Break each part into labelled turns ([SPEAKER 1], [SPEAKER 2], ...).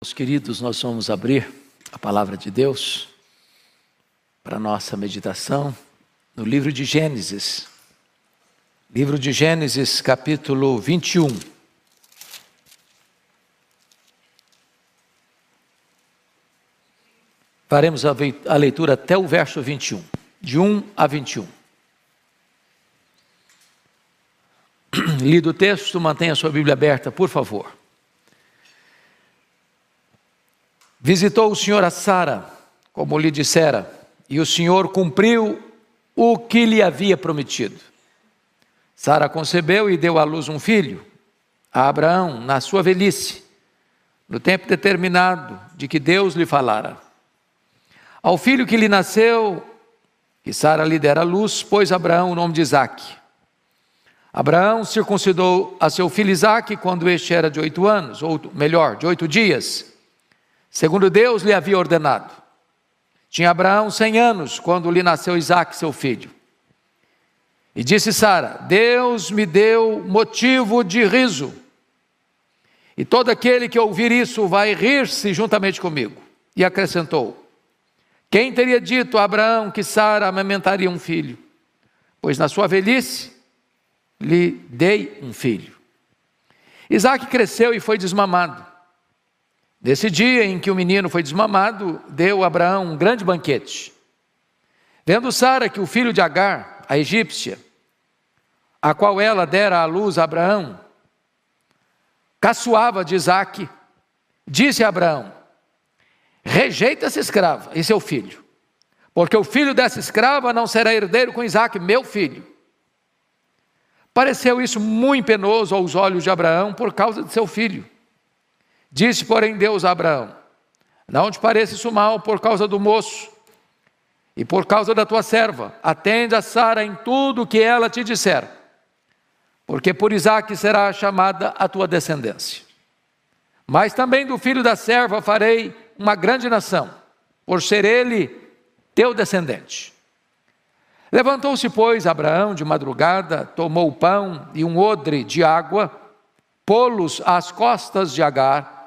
[SPEAKER 1] Meus queridos, nós vamos abrir a palavra de Deus para nossa meditação no livro de Gênesis. Livro de Gênesis, capítulo 21. Faremos a leitura até o verso 21, de 1 a 21. Lido o texto, mantenha sua Bíblia aberta, por favor. Visitou o Senhor a Sara, como lhe dissera, e o Senhor cumpriu o que lhe havia prometido. Sara concebeu e deu à luz um filho, a Abraão, na sua velhice, no tempo determinado de que Deus lhe falara. Ao filho que lhe nasceu, que Sara lhe dera luz, pôs Abraão o nome de Isaque. Abraão circuncidou a seu filho Isaque quando este era de oito anos, ou melhor, de oito dias segundo Deus lhe havia ordenado. Tinha Abraão cem anos quando lhe nasceu Isaac, seu filho. E disse Sara: Deus me deu motivo de riso, e todo aquele que ouvir isso vai rir-se juntamente comigo. E acrescentou: Quem teria dito a Abraão que Sara amamentaria um filho? Pois na sua velhice lhe dei um filho. Isaac cresceu e foi desmamado. Nesse dia em que o menino foi desmamado, deu Abraão um grande banquete. Vendo Sara que o filho de Agar, a egípcia, a qual ela dera à luz a Abraão, caçoava de Isaque, disse a Abraão: Rejeita essa escrava e seu filho, porque o filho dessa escrava não será herdeiro com Isaque, meu filho. Pareceu isso muito penoso aos olhos de Abraão por causa de seu filho. Disse, porém, Deus a Abraão: Não te pareça isso mal por causa do moço e por causa da tua serva. Atende a Sara em tudo o que ela te disser, porque por Isaque será chamada a tua descendência. Mas também do filho da serva farei uma grande nação, por ser ele teu descendente. Levantou-se, pois, Abraão de madrugada, tomou o pão e um odre de água, pô-los às costas de Agar,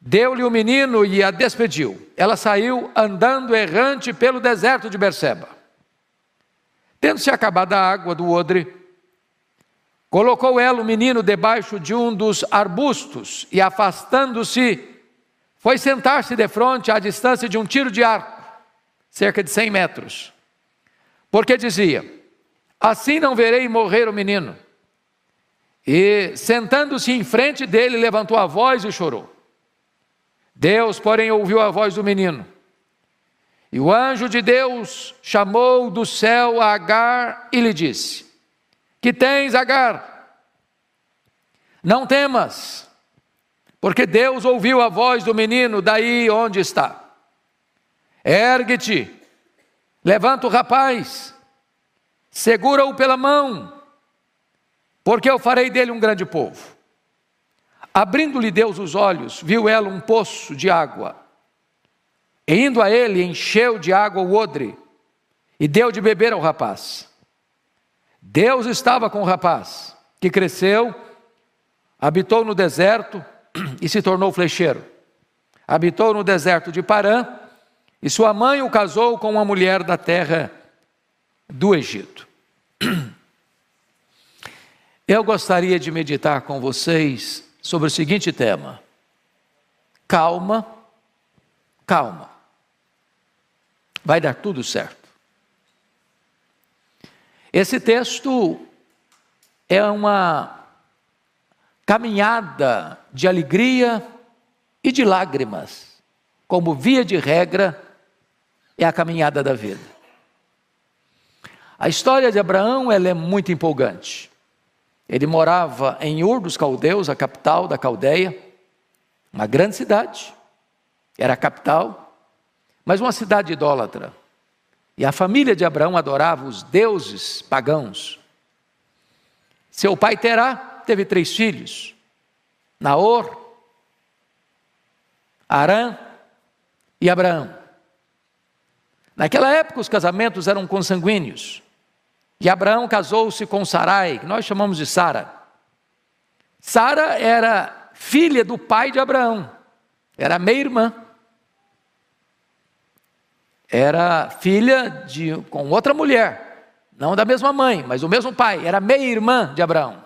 [SPEAKER 1] Deu-lhe o menino e a despediu. Ela saiu andando errante pelo deserto de Berseba. Tendo-se acabado a água do odre, colocou ela o menino debaixo de um dos arbustos e, afastando-se, foi sentar-se de frente à distância de um tiro de arco, cerca de cem metros. Porque dizia: Assim não verei morrer o menino. E, sentando-se em frente dele, levantou a voz e chorou. Deus, porém, ouviu a voz do menino. E o anjo de Deus chamou do céu a Agar e lhe disse: Que tens, Agar? Não temas, porque Deus ouviu a voz do menino daí onde está. Ergue-te, levanta o rapaz, segura-o pela mão, porque eu farei dele um grande povo. Abrindo-lhe Deus os olhos, viu ela um poço de água. E indo a ele, encheu de água o odre e deu de beber ao rapaz. Deus estava com o rapaz, que cresceu, habitou no deserto e se tornou flecheiro. Habitou no deserto de Parã e sua mãe o casou com uma mulher da terra do Egito. Eu gostaria de meditar com vocês sobre o seguinte tema: calma, calma, vai dar tudo certo. Esse texto é uma caminhada de alegria e de lágrimas, como via de regra é a caminhada da vida. A história de Abraão ela é muito empolgante. Ele morava em Ur dos Caldeus, a capital da Caldeia, uma grande cidade, era a capital, mas uma cidade idólatra. E a família de Abraão adorava os deuses pagãos. Seu pai Terá teve três filhos: Naor, Arã e Abraão. Naquela época os casamentos eram consanguíneos. E Abraão casou-se com Sarai, que nós chamamos de Sara. Sara era filha do pai de Abraão. era meia-irmã. Era filha de com outra mulher, não da mesma mãe, mas o mesmo pai, era meia-irmã de Abraão.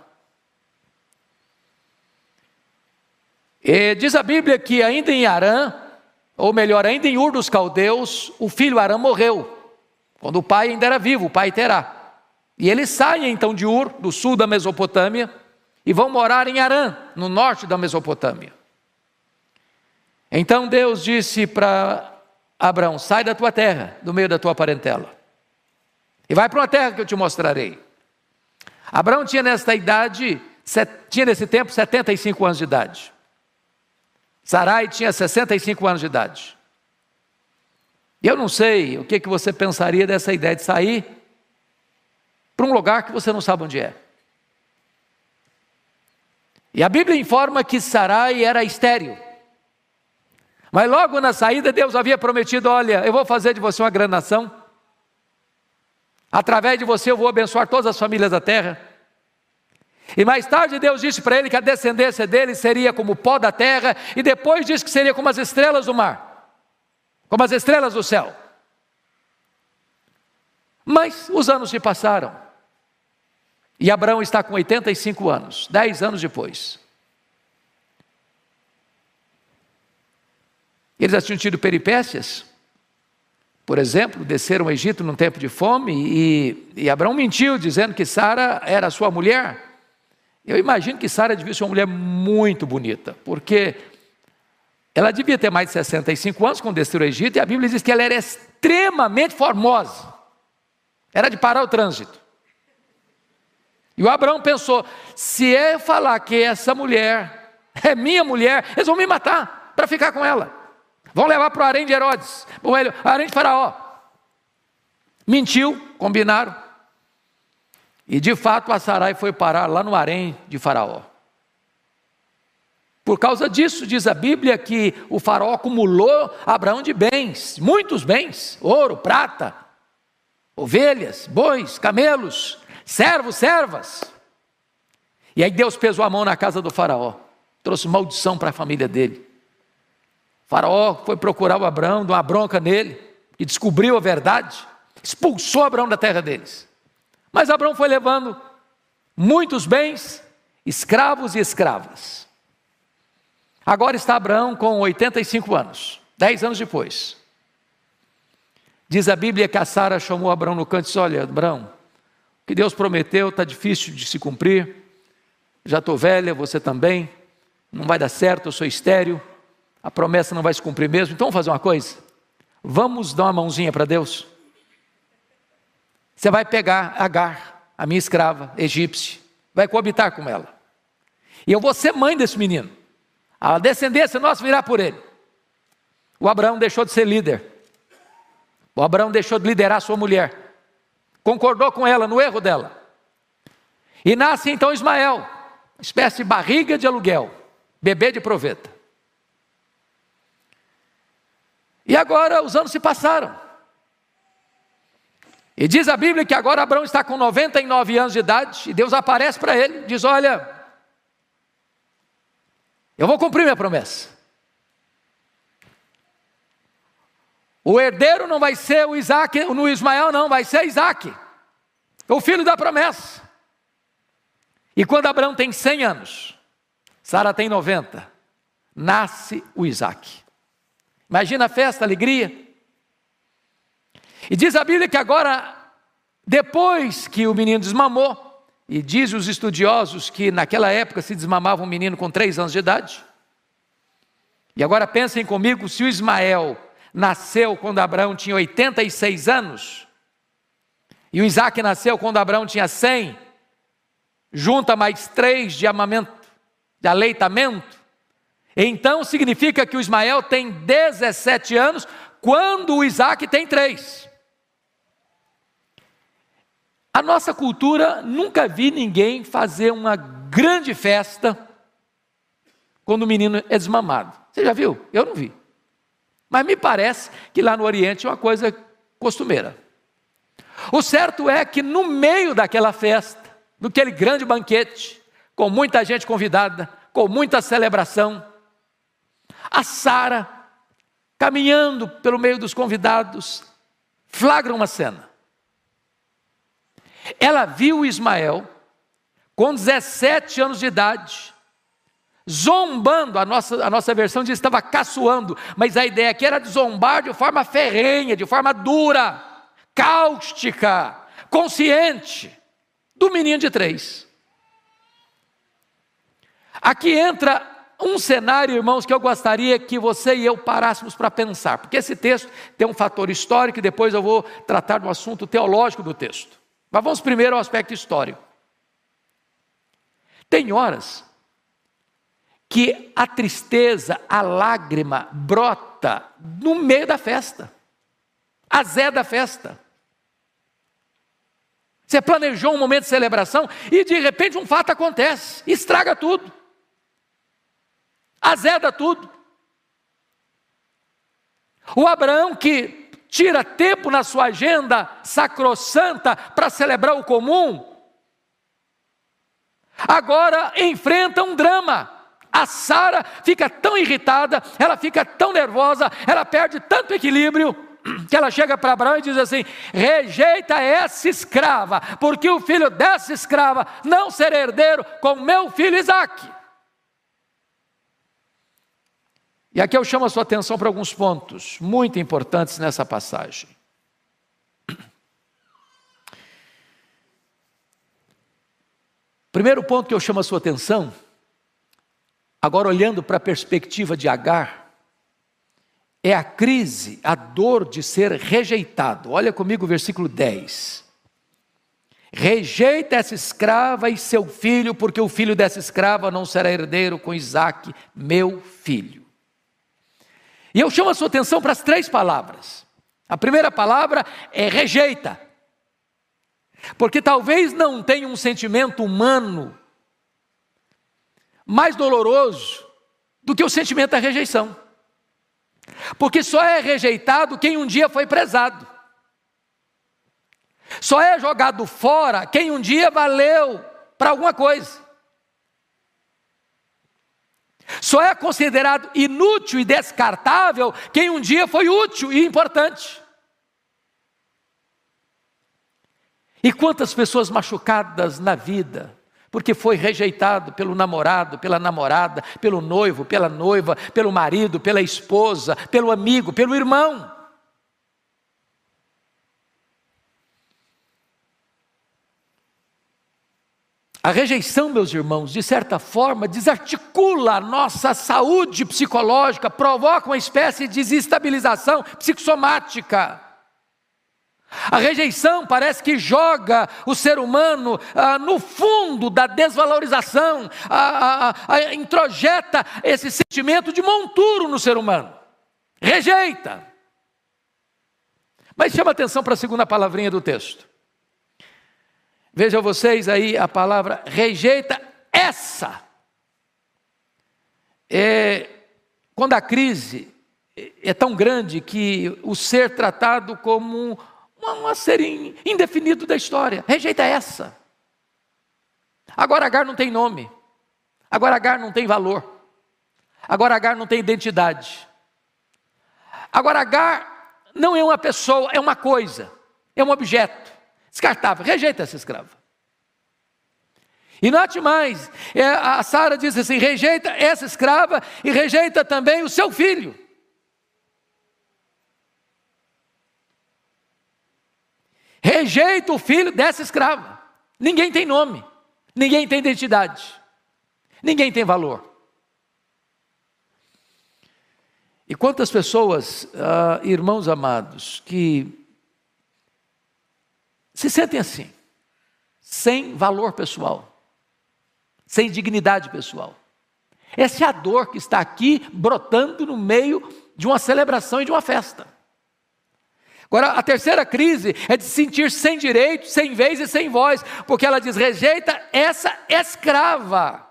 [SPEAKER 1] E diz a Bíblia que ainda em Arã, ou melhor, ainda em Ur dos Caldeus, o filho Arã morreu, quando o pai ainda era vivo, o pai Terá. E eles saem então de Ur, do sul da Mesopotâmia, e vão morar em Arã, no norte da Mesopotâmia. Então Deus disse para Abraão: sai da tua terra, do meio da tua parentela, e vai para uma terra que eu te mostrarei. Abraão tinha nesta idade, tinha nesse tempo 75 anos de idade. Sarai tinha 65 anos de idade. E eu não sei o que, que você pensaria dessa ideia de sair para um lugar que você não sabe onde é. E a Bíblia informa que Sarai era estéril. Mas logo na saída, Deus havia prometido: Olha, eu vou fazer de você uma grande nação. Através de você eu vou abençoar todas as famílias da terra. E mais tarde Deus disse para ele que a descendência dele seria como o pó da terra, e depois disse que seria como as estrelas do mar, como as estrelas do céu. Mas os anos se passaram, e Abraão está com 85 anos, 10 anos depois. Eles já tinham tido peripécias, por exemplo, desceram ao Egito num tempo de fome e, e Abraão mentiu dizendo que Sara era sua mulher. Eu imagino que Sara devia ser uma mulher muito bonita, porque ela devia ter mais de 65 anos quando desceu ao Egito, e a Bíblia diz que ela era extremamente formosa. Era de parar o trânsito. E o Abraão pensou: se eu falar que essa mulher é minha mulher, eles vão me matar para ficar com ela. Vão levar para o harém de Herodes, o harém de Faraó. Mentiu, combinaram. E de fato a Sarai foi parar lá no harém de Faraó. Por causa disso, diz a Bíblia que o faraó acumulou Abraão de bens, muitos bens, ouro, prata, ovelhas, bois, camelos, servos, servas. E aí Deus pesou a mão na casa do faraó, trouxe maldição para a família dele. O faraó foi procurar o Abraão, deu uma bronca nele, e descobriu a verdade, expulsou Abraão da terra deles. Mas Abraão foi levando muitos bens, escravos e escravas. Agora está Abraão com 85 anos, 10 anos depois. Diz a Bíblia que a Sara chamou Abraão no canto e disse: Olha, Abraão, que Deus prometeu está difícil de se cumprir. Já estou velha, você também. Não vai dar certo, eu sou estéreo. A promessa não vai se cumprir mesmo. Então vamos fazer uma coisa. Vamos dar uma mãozinha para Deus. Você vai pegar Agar, a minha escrava egípcia, vai coabitar com ela. E eu vou ser mãe desse menino. A descendência nossa virá por ele. O Abraão deixou de ser líder. O Abraão deixou de liderar sua mulher. Concordou com ela no erro dela. E nasce então Ismael, espécie de barriga de aluguel, bebê de proveta. E agora os anos se passaram. E diz a Bíblia que agora Abraão está com 99 anos de idade, e Deus aparece para ele, diz: Olha, eu vou cumprir minha promessa. O herdeiro não vai ser o Isaac, no Ismael, não, vai ser Isaac, o filho da promessa. E quando Abraão tem 100 anos, Sara tem 90, nasce o Isaac. Imagina a festa, a alegria. E diz a Bíblia que agora, depois que o menino desmamou, e diz os estudiosos que naquela época se desmamava um menino com três anos de idade. E agora pensem comigo, se o Ismael nasceu quando Abraão tinha 86 anos, e o Isaac nasceu quando Abraão tinha 100, junta mais três de amamento, de aleitamento, então significa que o Ismael tem 17 anos, quando o Isaac tem três. A nossa cultura nunca vi ninguém fazer uma grande festa quando o menino é desmamado. Você já viu? Eu não vi. Mas me parece que lá no Oriente é uma coisa costumeira. O certo é que no meio daquela festa, daquele grande banquete, com muita gente convidada, com muita celebração, a Sara, caminhando pelo meio dos convidados, flagra uma cena. Ela viu Ismael, com 17 anos de idade, zombando, a nossa, a nossa versão diz estava caçoando, mas a ideia aqui era de zombar de forma ferrenha, de forma dura, cáustica, consciente, do menino de três. Aqui entra um cenário, irmãos, que eu gostaria que você e eu parássemos para pensar, porque esse texto tem um fator histórico e depois eu vou tratar do assunto teológico do texto. Mas vamos primeiro ao aspecto histórico. Tem horas que a tristeza, a lágrima brota no meio da festa, a Zé da festa. Você planejou um momento de celebração e de repente um fato acontece, estraga tudo, azeda tudo. O Abraão que tira tempo na sua agenda sacrossanta para celebrar o comum, agora enfrenta um drama. A Sara fica tão irritada, ela fica tão nervosa, ela perde tanto equilíbrio, que ela chega para Abraão e diz assim: rejeita essa escrava, porque o filho dessa escrava não será herdeiro com meu filho Isaque. E aqui eu chamo a sua atenção para alguns pontos muito importantes nessa passagem. Primeiro ponto que eu chamo a sua atenção Agora, olhando para a perspectiva de Agar, é a crise, a dor de ser rejeitado. Olha comigo o versículo 10. Rejeita essa escrava e seu filho, porque o filho dessa escrava não será herdeiro com Isaac, meu filho. E eu chamo a sua atenção para as três palavras. A primeira palavra é rejeita, porque talvez não tenha um sentimento humano mais doloroso do que o sentimento da rejeição. Porque só é rejeitado quem um dia foi prezado. Só é jogado fora quem um dia valeu para alguma coisa. Só é considerado inútil e descartável quem um dia foi útil e importante. E quantas pessoas machucadas na vida, porque foi rejeitado pelo namorado, pela namorada, pelo noivo, pela noiva, pelo marido, pela esposa, pelo amigo, pelo irmão. A rejeição, meus irmãos, de certa forma, desarticula a nossa saúde psicológica, provoca uma espécie de desestabilização psicossomática. A rejeição parece que joga o ser humano ah, no fundo da desvalorização, ah, ah, introjeta esse sentimento de monturo no ser humano. Rejeita. Mas chama atenção para a segunda palavrinha do texto. Vejam vocês aí a palavra rejeita essa. É, quando a crise é tão grande que o ser tratado como um, um ser indefinido da história. Rejeita essa. Agora Agar não tem nome. Agora Agar não tem valor. Agora Agar não tem identidade. Agora Agar não é uma pessoa, é uma coisa, é um objeto. Descartável. Rejeita essa escrava. E note mais, é, a Sara diz assim: rejeita essa escrava e rejeita também o seu filho. Rejeita o filho dessa escrava. Ninguém tem nome, ninguém tem identidade, ninguém tem valor. E quantas pessoas, uh, irmãos amados, que se sentem assim, sem valor pessoal, sem dignidade pessoal. Essa é a dor que está aqui brotando no meio de uma celebração e de uma festa. Agora, a terceira crise é de se sentir sem direito, sem vez e sem voz, porque ela diz: rejeita essa escrava.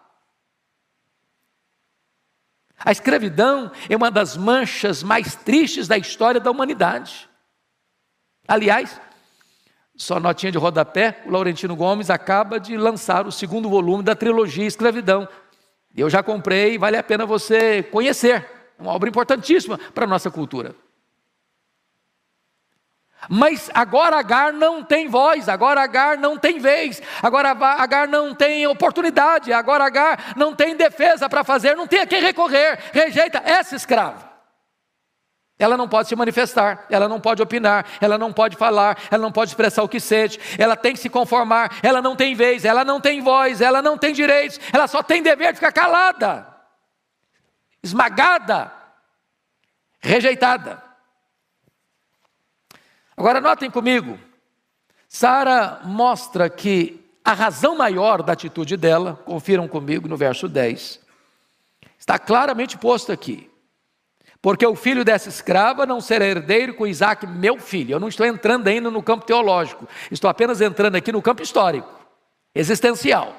[SPEAKER 1] A escravidão é uma das manchas mais tristes da história da humanidade. Aliás, só notinha de rodapé, o Laurentino Gomes acaba de lançar o segundo volume da trilogia Escravidão. Eu já comprei, vale a pena você conhecer. uma obra importantíssima para a nossa cultura. Mas agora Agar não tem voz, agora Agar não tem vez, agora Agar não tem oportunidade, agora Agar não tem defesa para fazer, não tem a quem recorrer, rejeita essa escrava. Ela não pode se manifestar, ela não pode opinar, ela não pode falar, ela não pode expressar o que sente, ela tem que se conformar, ela não tem vez, ela não tem voz, ela não tem direitos, ela só tem dever de ficar calada, esmagada, rejeitada. Agora notem comigo, Sara mostra que a razão maior da atitude dela, confiram comigo no verso 10, está claramente posto aqui. Porque o filho dessa escrava não será herdeiro com Isaac, meu filho. Eu não estou entrando ainda no campo teológico, estou apenas entrando aqui no campo histórico, existencial.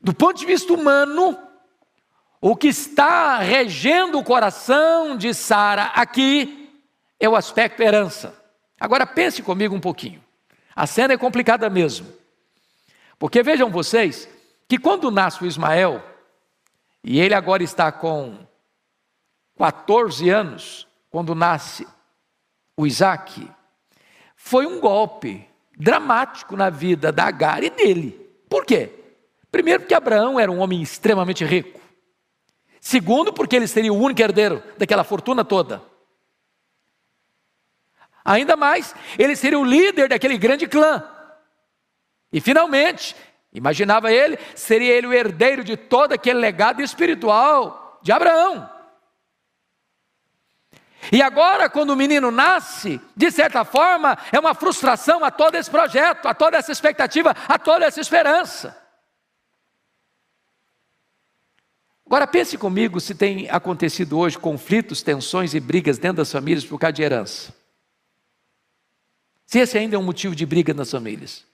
[SPEAKER 1] Do ponto de vista humano, o que está regendo o coração de Sara aqui é o aspecto herança. Agora pense comigo um pouquinho. A cena é complicada mesmo. Porque vejam vocês que quando nasce o Ismael, e ele agora está com 14 anos, quando nasce o Isaac, foi um golpe dramático na vida da Agar e dele. Por quê? Primeiro, porque Abraão era um homem extremamente rico. Segundo, porque ele seria o único herdeiro daquela fortuna toda. Ainda mais, ele seria o líder daquele grande clã. E finalmente, imaginava ele, seria ele o herdeiro de todo aquele legado espiritual de Abraão. E agora, quando o menino nasce, de certa forma, é uma frustração a todo esse projeto, a toda essa expectativa, a toda essa esperança. Agora pense comigo se tem acontecido hoje conflitos, tensões e brigas dentro das famílias por causa de herança. Se esse ainda é um motivo de briga nas famílias.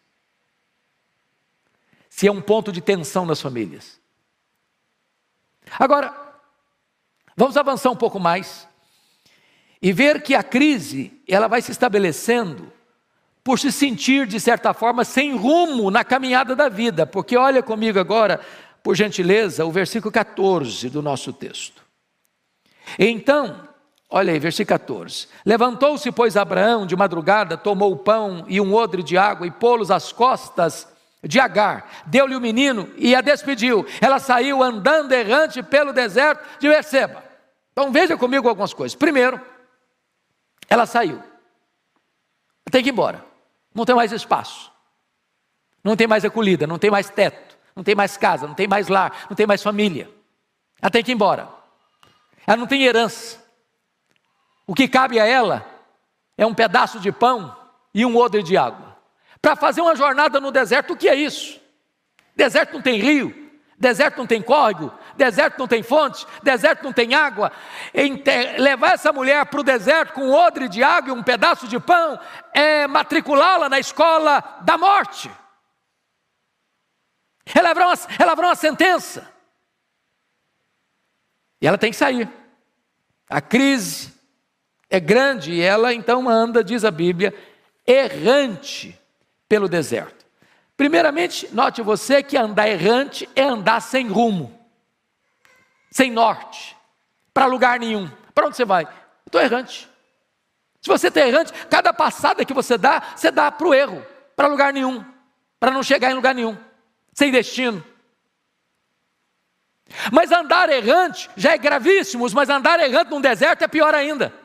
[SPEAKER 1] Se é um ponto de tensão nas famílias. Agora, vamos avançar um pouco mais e ver que a crise, ela vai se estabelecendo por se sentir de certa forma sem rumo na caminhada da vida, porque olha comigo agora, por gentileza, o versículo 14 do nosso texto. Então, Olha aí, versículo 14. Levantou-se, pois, Abraão de madrugada, tomou o pão e um odre de água e pô-los às costas de Agar. Deu-lhe o menino e a despediu. Ela saiu andando errante pelo deserto de Berseba. Então veja comigo algumas coisas. Primeiro, ela saiu. Tem que ir embora. Não tem mais espaço. Não tem mais acolhida, não tem mais teto, não tem mais casa, não tem mais lar, não tem mais família. Ela tem que ir embora. Ela não tem herança. O que cabe a ela é um pedaço de pão e um odre de água. Para fazer uma jornada no deserto, o que é isso? Deserto não tem rio, deserto não tem córrego, deserto não tem fonte, deserto não tem água. levar essa mulher para o deserto com um odre de água e um pedaço de pão é matriculá-la na escola da morte. É levar uma, é levar uma sentença. E ela tem que sair. A crise é grande e ela então anda, diz a Bíblia, errante pelo deserto. Primeiramente, note você que andar errante é andar sem rumo, sem norte, para lugar nenhum. Para onde você vai? Estou errante. Se você está errante, cada passada que você dá, você dá para o erro, para lugar nenhum, para não chegar em lugar nenhum, sem destino. Mas andar errante já é gravíssimo, mas andar errante num deserto é pior ainda.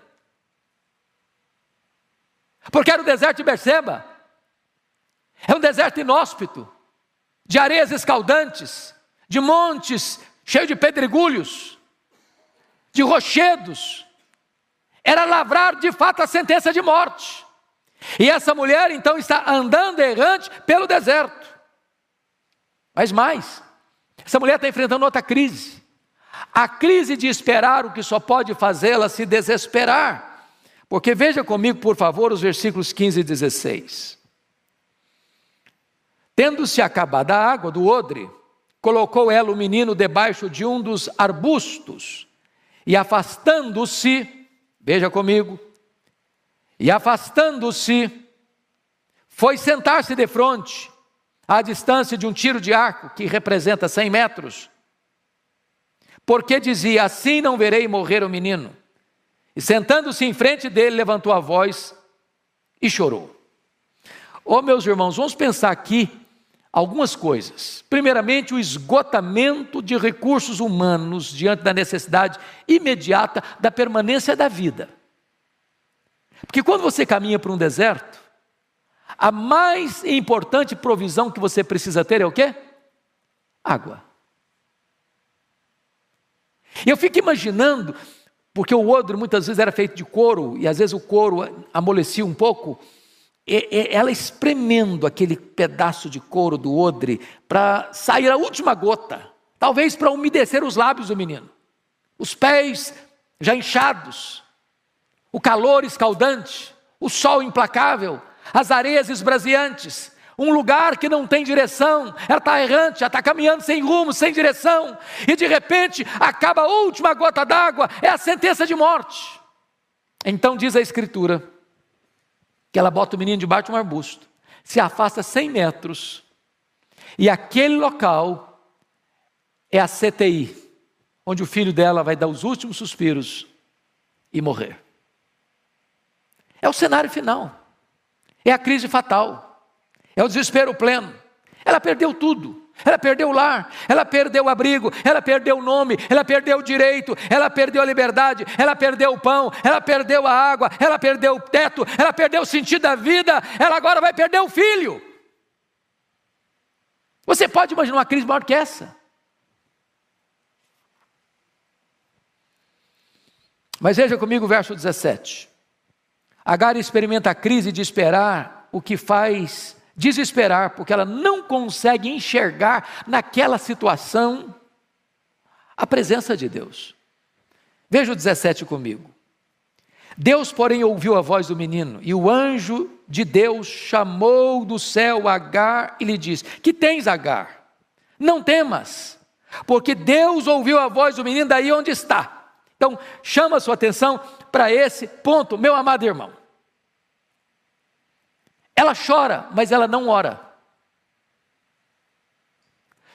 [SPEAKER 1] Porque era o deserto de Berseba. É um deserto inóspito, de areias escaldantes, de montes cheios de pedregulhos, de rochedos. Era lavrar de fato a sentença de morte. E essa mulher então está andando errante pelo deserto. Mas mais, essa mulher está enfrentando outra crise. A crise de esperar o que só pode fazê-la se desesperar. Porque veja comigo, por favor, os versículos 15 e 16. Tendo-se acabado a água do odre, colocou ela o menino debaixo de um dos arbustos, e afastando-se, veja comigo, e afastando-se, foi sentar-se de frente, à distância de um tiro de arco, que representa 100 metros, porque dizia: Assim não verei morrer o menino. E sentando-se em frente dele, levantou a voz e chorou. Oh, meus irmãos, vamos pensar aqui algumas coisas. Primeiramente, o esgotamento de recursos humanos diante da necessidade imediata da permanência da vida. Porque quando você caminha para um deserto, a mais importante provisão que você precisa ter é o quê? Água. Eu fico imaginando, porque o odre muitas vezes era feito de couro, e às vezes o couro amolecia um pouco, ela espremendo aquele pedaço de couro do odre para sair a última gota, talvez para umedecer os lábios do menino, os pés já inchados, o calor escaldante, o sol implacável, as areias esbraseantes, um lugar que não tem direção, ela está errante, ela está caminhando sem rumo, sem direção, e de repente acaba a última gota d'água, é a sentença de morte. Então diz a Escritura, que ela bota o menino debaixo de um arbusto, se afasta 100 metros, e aquele local é a CTI, onde o filho dela vai dar os últimos suspiros e morrer. É o cenário final, é a crise fatal, é o desespero pleno. Ela perdeu tudo. Ela perdeu o lar, ela perdeu o abrigo, ela perdeu o nome, ela perdeu o direito, ela perdeu a liberdade, ela perdeu o pão, ela perdeu a água, ela perdeu o teto, ela perdeu o sentido da vida, ela agora vai perder o filho. Você pode imaginar uma crise maior que essa? Mas veja comigo o verso 17. Agar experimenta a crise de esperar o que faz desesperar, porque ela não consegue enxergar naquela situação a presença de Deus. Veja o 17 comigo. Deus, porém, ouviu a voz do menino, e o anjo de Deus chamou do céu Agar e lhe disse: Que tens, Agar? Não temas, porque Deus ouviu a voz do menino daí onde está. Então, chama a sua atenção para esse ponto, meu amado irmão. Ela chora, mas ela não ora.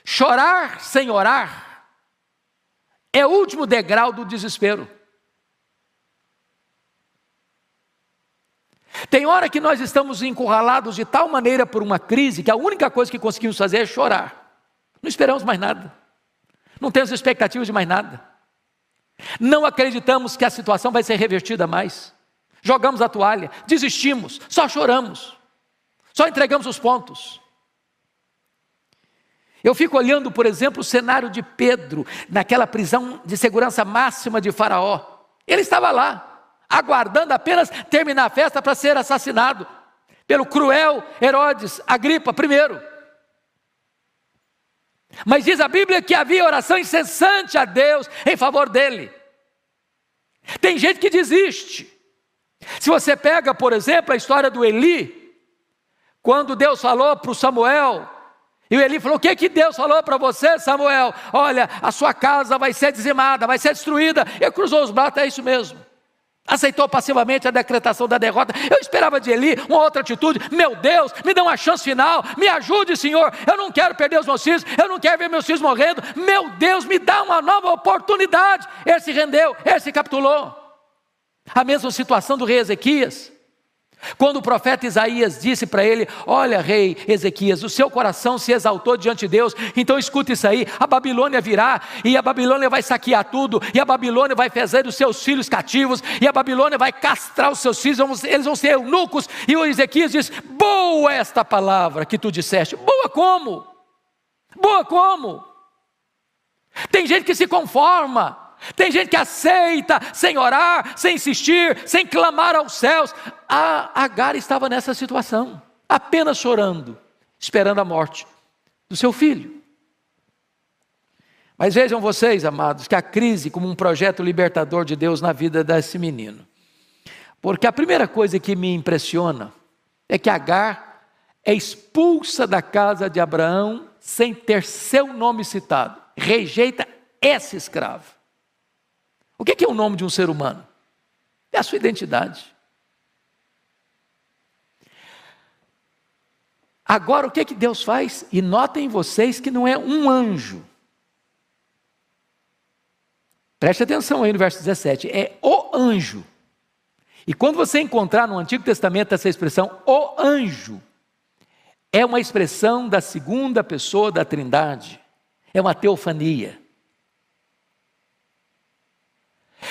[SPEAKER 1] Chorar sem orar é o último degrau do desespero. Tem hora que nós estamos encurralados de tal maneira por uma crise que a única coisa que conseguimos fazer é chorar. Não esperamos mais nada. Não temos expectativas de mais nada. Não acreditamos que a situação vai ser revertida mais. Jogamos a toalha, desistimos, só choramos. Só entregamos os pontos. Eu fico olhando, por exemplo, o cenário de Pedro, naquela prisão de segurança máxima de Faraó. Ele estava lá, aguardando apenas terminar a festa para ser assassinado pelo cruel Herodes Agripa I. Mas diz a Bíblia que havia oração incessante a Deus em favor dele. Tem gente que desiste. Se você pega, por exemplo, a história do Eli, quando Deus falou para o Samuel, e Eli falou: O que, que Deus falou para você, Samuel? Olha, a sua casa vai ser dizimada, vai ser destruída. Ele cruzou os braços, é isso mesmo. Aceitou passivamente a decretação da derrota. Eu esperava de Eli uma outra atitude. Meu Deus, me dá uma chance final. Me ajude, Senhor. Eu não quero perder os meus filhos. Eu não quero ver meus filhos morrendo. Meu Deus, me dá uma nova oportunidade. Ele se rendeu, ele se capitulou. A mesma situação do rei Ezequias. Quando o profeta Isaías disse para ele: Olha, rei Ezequias, o seu coração se exaltou diante de Deus, então escuta isso aí: a Babilônia virá, e a Babilônia vai saquear tudo, e a Babilônia vai fazer os seus filhos cativos, e a Babilônia vai castrar os seus filhos, eles vão ser eunucos. E o Ezequias diz: Boa esta palavra que tu disseste. Boa como? Boa como? Tem gente que se conforma, tem gente que aceita sem orar, sem insistir, sem clamar aos céus. A Agar estava nessa situação, apenas chorando, esperando a morte do seu filho. Mas vejam vocês, amados, que a crise como um projeto libertador de Deus na vida desse menino. Porque a primeira coisa que me impressiona é que Agar é expulsa da casa de Abraão sem ter seu nome citado. Rejeita esse escravo. O que é o nome de um ser humano? É a sua identidade. Agora, o que é que Deus faz? E notem vocês que não é um anjo. Preste atenção aí no verso 17: é o anjo. E quando você encontrar no Antigo Testamento essa expressão, o anjo, é uma expressão da segunda pessoa da Trindade, é uma teofania.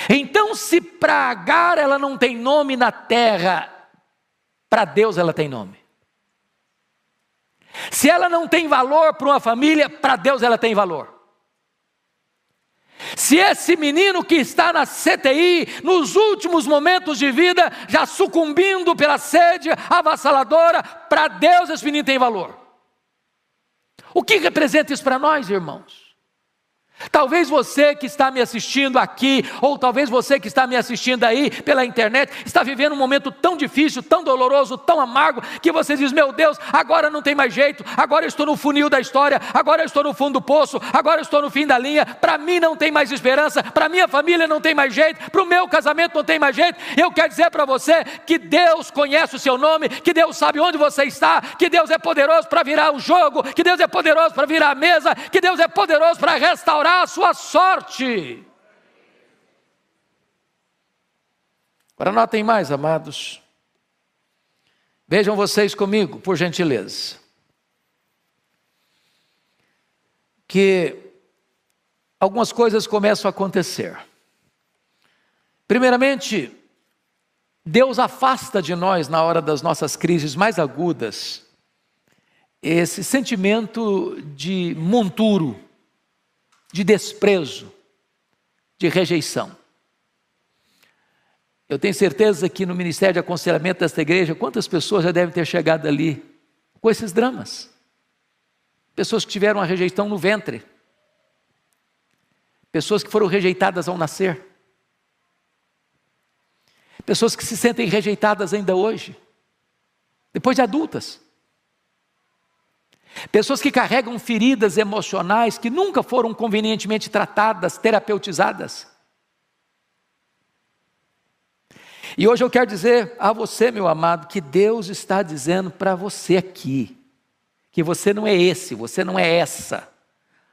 [SPEAKER 1] Então, se para Agar ela não tem nome na terra, para Deus ela tem nome. Se ela não tem valor para uma família, para Deus ela tem valor. Se esse menino que está na CTI, nos últimos momentos de vida, já sucumbindo pela sede avassaladora, para Deus esse menino tem valor. O que representa isso para nós, irmãos? Talvez você que está me assistindo aqui, ou talvez você que está me assistindo aí pela internet, está vivendo um momento tão difícil, tão doloroso, tão amargo, que você diz: Meu Deus, agora não tem mais jeito, agora eu estou no funil da história, agora eu estou no fundo do poço, agora eu estou no fim da linha, para mim não tem mais esperança, para minha família não tem mais jeito, para o meu casamento não tem mais jeito. Eu quero dizer para você que Deus conhece o seu nome, que Deus sabe onde você está, que Deus é poderoso para virar o jogo, que Deus é poderoso para virar a mesa, que Deus é poderoso para restaurar a sua sorte. Agora notem mais, amados. Vejam vocês comigo, por gentileza. Que algumas coisas começam a acontecer. Primeiramente, Deus afasta de nós, na hora das nossas crises mais agudas, esse sentimento de monturo de desprezo, de rejeição. Eu tenho certeza que no ministério de aconselhamento desta igreja, quantas pessoas já devem ter chegado ali com esses dramas? Pessoas que tiveram a rejeição no ventre, pessoas que foram rejeitadas ao nascer, pessoas que se sentem rejeitadas ainda hoje, depois de adultas. Pessoas que carregam feridas emocionais que nunca foram convenientemente tratadas, terapeutizadas. E hoje eu quero dizer a você, meu amado, que Deus está dizendo para você aqui, que você não é esse, você não é essa,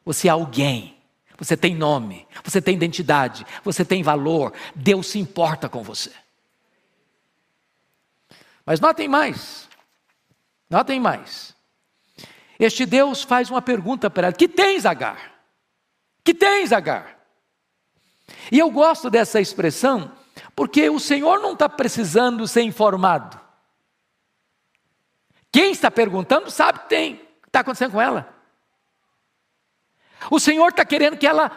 [SPEAKER 1] você é alguém, você tem nome, você tem identidade, você tem valor, Deus se importa com você. Mas notem mais, notem mais. Este Deus faz uma pergunta para ela: Que tens, Agar? Que tens, Agar? E eu gosto dessa expressão, porque o Senhor não está precisando ser informado. Quem está perguntando sabe que tem, que está acontecendo com ela. O Senhor está querendo que ela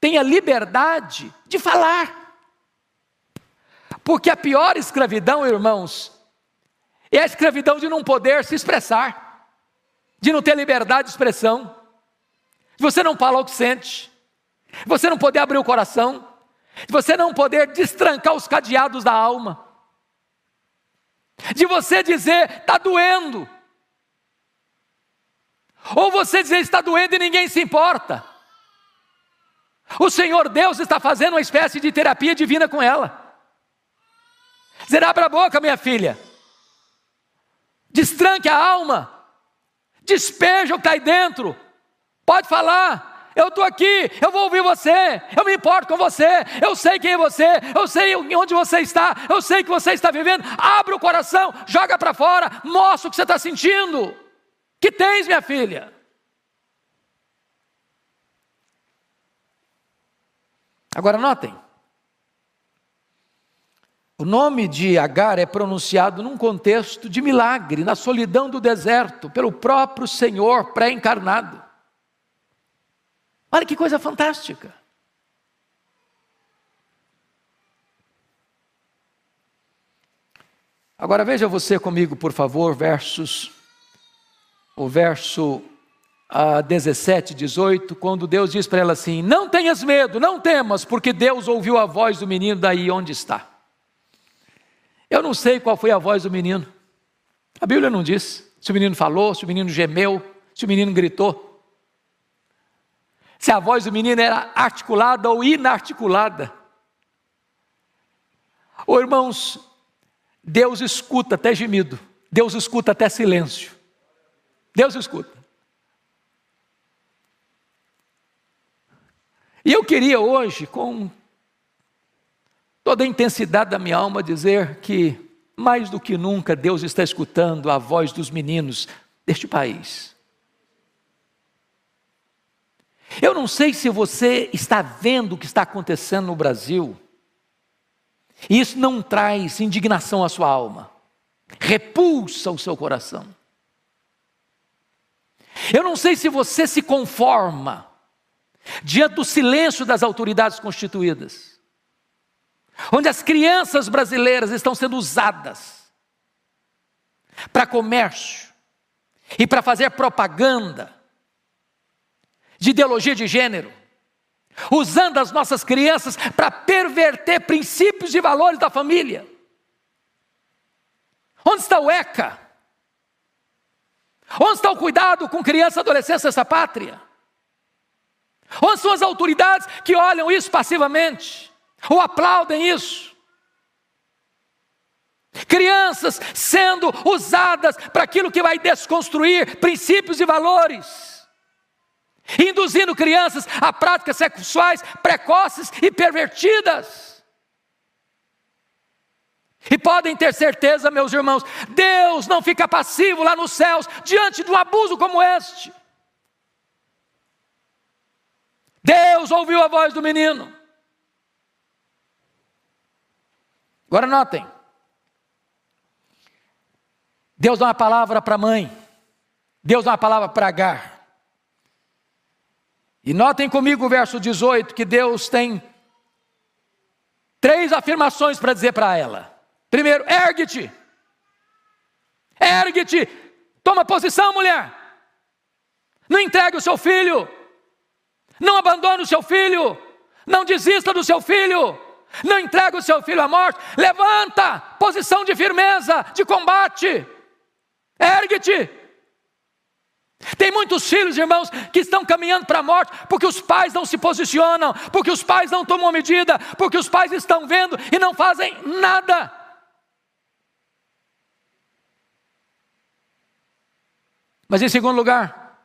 [SPEAKER 1] tenha liberdade de falar. Porque a pior escravidão, irmãos, é a escravidão de não poder se expressar de não ter liberdade de expressão, de você não falar o que sente, de você não poder abrir o coração, de você não poder destrancar os cadeados da alma, de você dizer está doendo, ou você dizer está doendo e ninguém se importa. O Senhor Deus está fazendo uma espécie de terapia divina com ela. Dizer, abra a boca, minha filha. Destranque a alma. Despeja o que está aí dentro. Pode falar. Eu estou aqui, eu vou ouvir você, eu me importo com você, eu sei quem é você, eu sei onde você está, eu sei que você está vivendo. Abre o coração, joga para fora, mostra o que você está sentindo. Que tens, minha filha? Agora notem. O nome de Agar é pronunciado num contexto de milagre, na solidão do deserto, pelo próprio Senhor pré-encarnado. Olha que coisa fantástica. Agora veja você comigo, por favor, versos, o verso a 17, 18, quando Deus diz para ela assim: Não tenhas medo, não temas, porque Deus ouviu a voz do menino daí onde está. Eu não sei qual foi a voz do menino. A Bíblia não diz se o menino falou, se o menino gemeu, se o menino gritou. Se a voz do menino era articulada ou inarticulada. Ô irmãos, Deus escuta até gemido, Deus escuta até silêncio. Deus escuta. E eu queria hoje, com toda a intensidade da minha alma, dizer que, mais do que nunca, Deus está escutando a voz dos meninos deste país. Eu não sei se você está vendo o que está acontecendo no Brasil, e isso não traz indignação à sua alma, repulsa o seu coração. Eu não sei se você se conforma diante do silêncio das autoridades constituídas, onde as crianças brasileiras estão sendo usadas para comércio e para fazer propaganda de ideologia de gênero, usando as nossas crianças para perverter princípios e valores da família. Onde está o ECA? Onde está o cuidado com criança e adolescência nessa pátria? Onde são as autoridades que olham isso passivamente? Ou aplaudem isso? Crianças sendo usadas para aquilo que vai desconstruir princípios e valores, induzindo crianças a práticas sexuais precoces e pervertidas. E podem ter certeza, meus irmãos, Deus não fica passivo lá nos céus diante de um abuso como este. Deus ouviu a voz do menino. Agora notem. Deus dá uma palavra para a mãe. Deus dá uma palavra para Agar. E notem comigo o verso 18 que Deus tem três afirmações para dizer para ela. Primeiro, ergue-te. Ergue-te. Toma posição, mulher. Não entregue o seu filho. Não abandone o seu filho. Não desista do seu filho. Não entregue o seu filho à morte. Levanta. Posição de firmeza, de combate. Ergue-te. Tem muitos filhos, irmãos, que estão caminhando para a morte porque os pais não se posicionam, porque os pais não tomam medida, porque os pais estão vendo e não fazem nada. Mas em segundo lugar,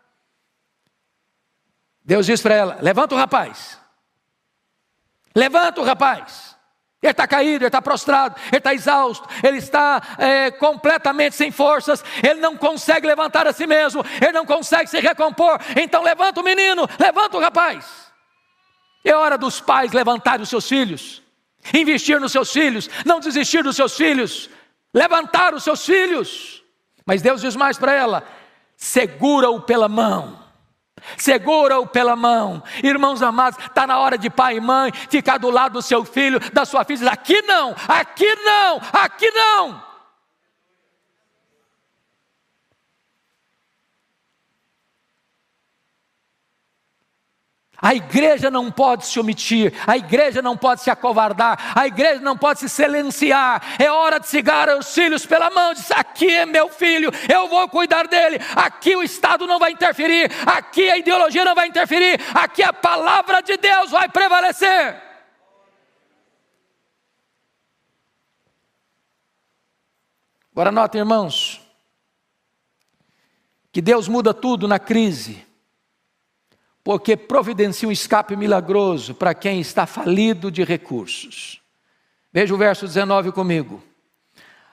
[SPEAKER 1] Deus diz para ela: levanta o rapaz. Levanta o rapaz. Ele está caído, ele está prostrado, ele está exausto, ele está é, completamente sem forças, ele não consegue levantar a si mesmo, ele não consegue se recompor. Então levanta o menino, levanta o rapaz. É hora dos pais levantarem os seus filhos, investir nos seus filhos, não desistir dos seus filhos, levantar os seus filhos. Mas Deus diz mais para ela: segura-o pela mão. Segura-o pela mão, irmãos amados. Está na hora de pai e mãe ficar do lado do seu filho, da sua filha, aqui não, aqui não, aqui não. A igreja não pode se omitir, a igreja não pode se acovardar, a igreja não pode se silenciar. É hora de segurar os filhos pela mão, diz: aqui é meu filho, eu vou cuidar dele. Aqui o Estado não vai interferir, aqui a ideologia não vai interferir, aqui a palavra de Deus vai prevalecer. Agora notem, irmãos, que Deus muda tudo na crise porque providencia um escape milagroso para quem está falido de recursos. Veja o verso 19 comigo.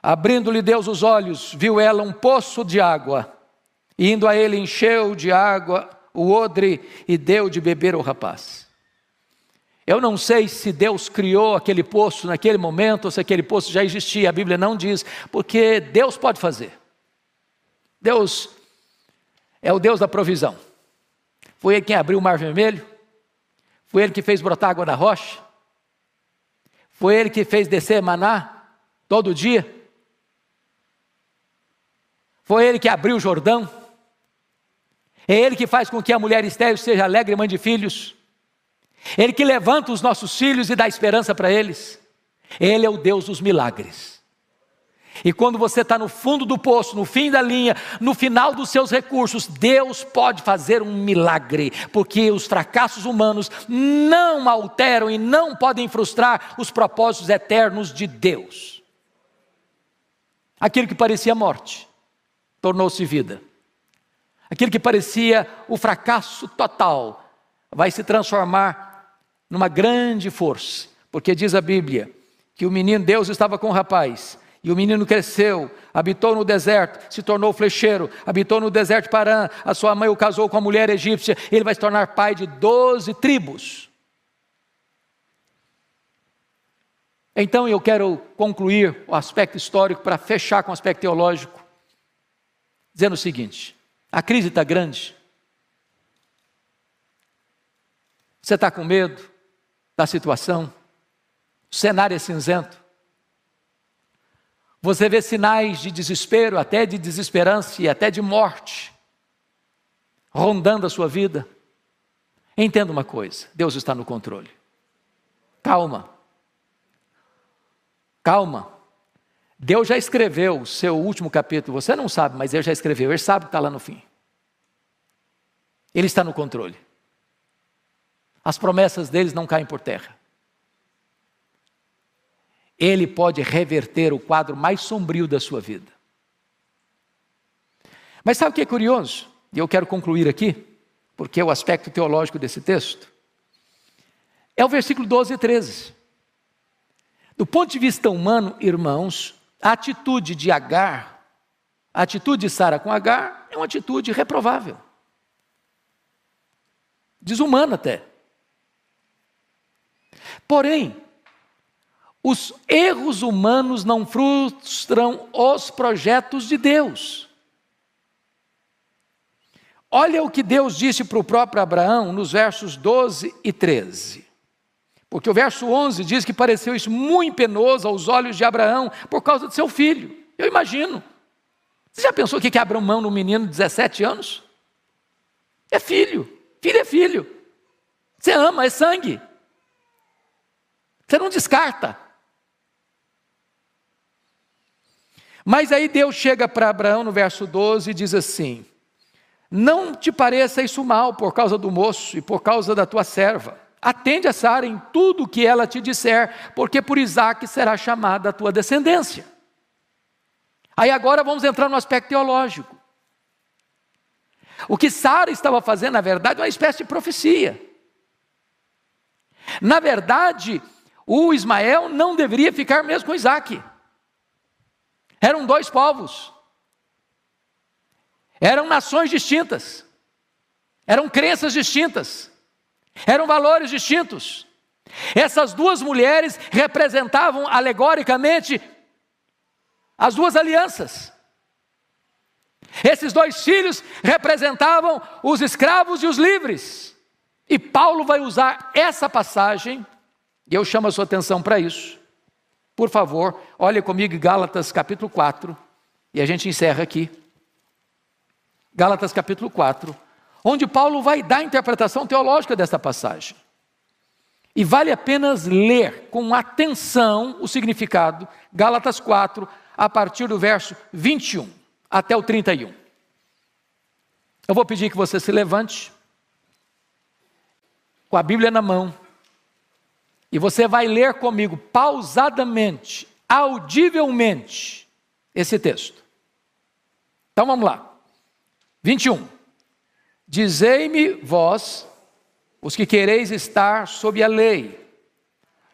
[SPEAKER 1] Abrindo-lhe Deus os olhos, viu ela um poço de água, e indo a ele encheu de água o odre e deu de beber ao rapaz. Eu não sei se Deus criou aquele poço naquele momento ou se aquele poço já existia, a Bíblia não diz, porque Deus pode fazer. Deus é o Deus da provisão. Foi ele quem abriu o mar vermelho? Foi ele que fez brotar água da rocha? Foi ele que fez descer maná todo dia? Foi ele que abriu o Jordão? É ele que faz com que a mulher estéril seja alegre mãe de filhos? Ele que levanta os nossos filhos e dá esperança para eles? Ele é o Deus dos milagres. E quando você está no fundo do poço, no fim da linha, no final dos seus recursos, Deus pode fazer um milagre, porque os fracassos humanos não alteram e não podem frustrar os propósitos eternos de Deus. Aquilo que parecia morte tornou-se vida. Aquilo que parecia o fracasso total vai se transformar numa grande força, porque diz a Bíblia que o menino Deus estava com o rapaz, e o menino cresceu, habitou no deserto, se tornou flecheiro, habitou no deserto de Parã, a sua mãe o casou com a mulher egípcia, ele vai se tornar pai de doze tribos. Então eu quero concluir o aspecto histórico para fechar com o aspecto teológico, dizendo o seguinte: a crise está grande. Você está com medo da situação? O cenário é cinzento. Você vê sinais de desespero, até de desesperança e até de morte, rondando a sua vida. Entenda uma coisa: Deus está no controle. Calma. Calma. Deus já escreveu o seu último capítulo. Você não sabe, mas Ele já escreveu. Ele sabe que está lá no fim. Ele está no controle. As promessas deles não caem por terra. Ele pode reverter o quadro mais sombrio da sua vida. Mas sabe o que é curioso? E eu quero concluir aqui, porque é o aspecto teológico desse texto. É o versículo 12 e 13. Do ponto de vista humano, irmãos, a atitude de Agar, a atitude de Sara com Agar, é uma atitude reprovável. Desumana até. Porém, os erros humanos não frustram os projetos de Deus. Olha o que Deus disse para o próprio Abraão nos versos 12 e 13. Porque o verso 11 diz que pareceu isso muito penoso aos olhos de Abraão por causa de seu filho. Eu imagino. Você já pensou o que é abrir mão num menino de 17 anos? É filho. Filho é filho. Você ama, é sangue. Você não descarta. Mas aí Deus chega para Abraão no verso 12 e diz assim: Não te pareça isso mal por causa do moço e por causa da tua serva Atende a Sara em tudo o que ela te disser, porque por Isaac será chamada a tua descendência. Aí agora vamos entrar no aspecto teológico. O que Sara estava fazendo, na verdade, é uma espécie de profecia. Na verdade, o Ismael não deveria ficar mesmo com Isaac. Eram dois povos. Eram nações distintas. Eram crenças distintas. Eram valores distintos. Essas duas mulheres representavam alegoricamente as duas alianças. Esses dois filhos representavam os escravos e os livres. E Paulo vai usar essa passagem, e eu chamo a sua atenção para isso. Por favor, olhe comigo Gálatas capítulo 4, e a gente encerra aqui. Gálatas capítulo 4, onde Paulo vai dar a interpretação teológica desta passagem. E vale a pena ler com atenção o significado, Gálatas 4, a partir do verso 21 até o 31. Eu vou pedir que você se levante, com a Bíblia na mão, e você vai ler comigo pausadamente, audivelmente, esse texto. Então vamos lá. 21. Dizei-me vós, os que quereis estar sob a lei,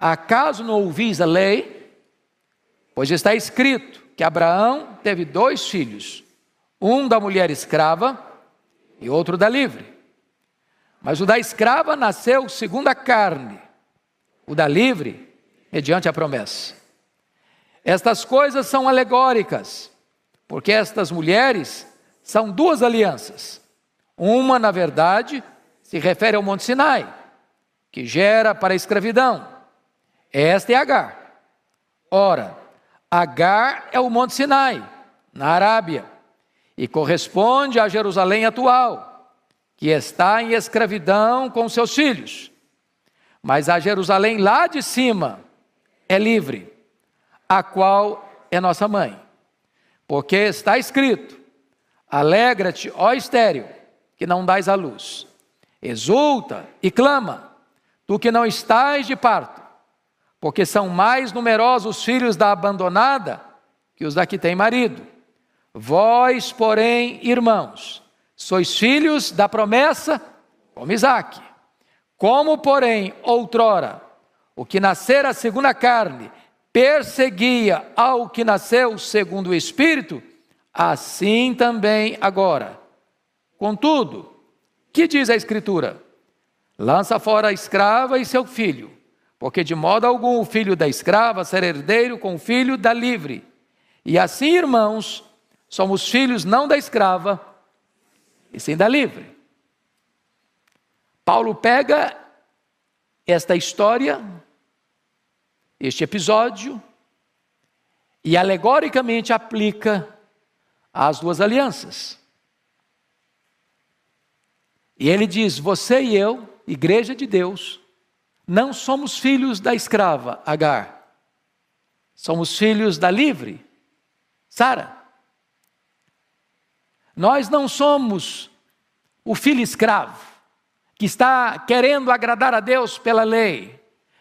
[SPEAKER 1] acaso não ouvis a lei? Pois está escrito que Abraão teve dois filhos, um da mulher escrava e outro da livre. Mas o da escrava nasceu segundo a carne, o da livre, mediante a promessa. Estas coisas são alegóricas, porque estas mulheres são duas alianças uma, na verdade, se refere ao Monte Sinai, que gera para a escravidão. Esta é Agar. Ora, Agar é o Monte Sinai, na Arábia, e corresponde a Jerusalém atual, que está em escravidão com seus filhos. Mas a Jerusalém lá de cima é livre, a qual é nossa mãe. Porque está escrito: Alegra-te, ó estéreo, que não dás à luz. Exulta e clama, tu que não estás de parto, porque são mais numerosos os filhos da abandonada que os da que tem marido. Vós, porém, irmãos, sois filhos da promessa, como Isaac. Como, porém, outrora, o que nascera segundo a carne perseguia ao que nasceu segundo o Espírito, assim também agora. Contudo, que diz a Escritura? Lança fora a escrava e seu filho, porque de modo algum o filho da escrava será herdeiro com o filho da livre. E assim, irmãos, somos filhos não da escrava, e sim da livre. Paulo pega esta história, este episódio, e alegoricamente aplica às duas alianças. E ele diz: Você e eu, igreja de Deus, não somos filhos da escrava Agar, somos filhos da livre Sara. Nós não somos o filho escravo que está querendo agradar a Deus pela lei.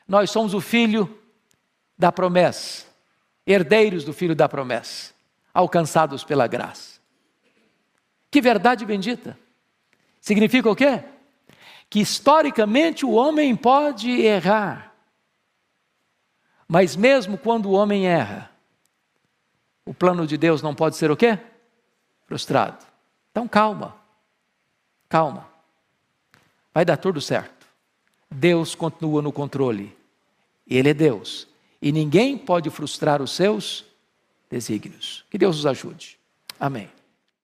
[SPEAKER 1] Nós somos o filho da promessa, herdeiros do filho da promessa, alcançados pela graça. Que verdade bendita! Significa o quê? Que historicamente o homem pode errar. Mas mesmo quando o homem erra, o plano de Deus não pode ser o quê? Frustrado. Então calma. Calma. Vai dar tudo certo. Deus continua no controle. Ele é Deus. E ninguém pode frustrar os seus desígnios. Que Deus nos ajude. Amém.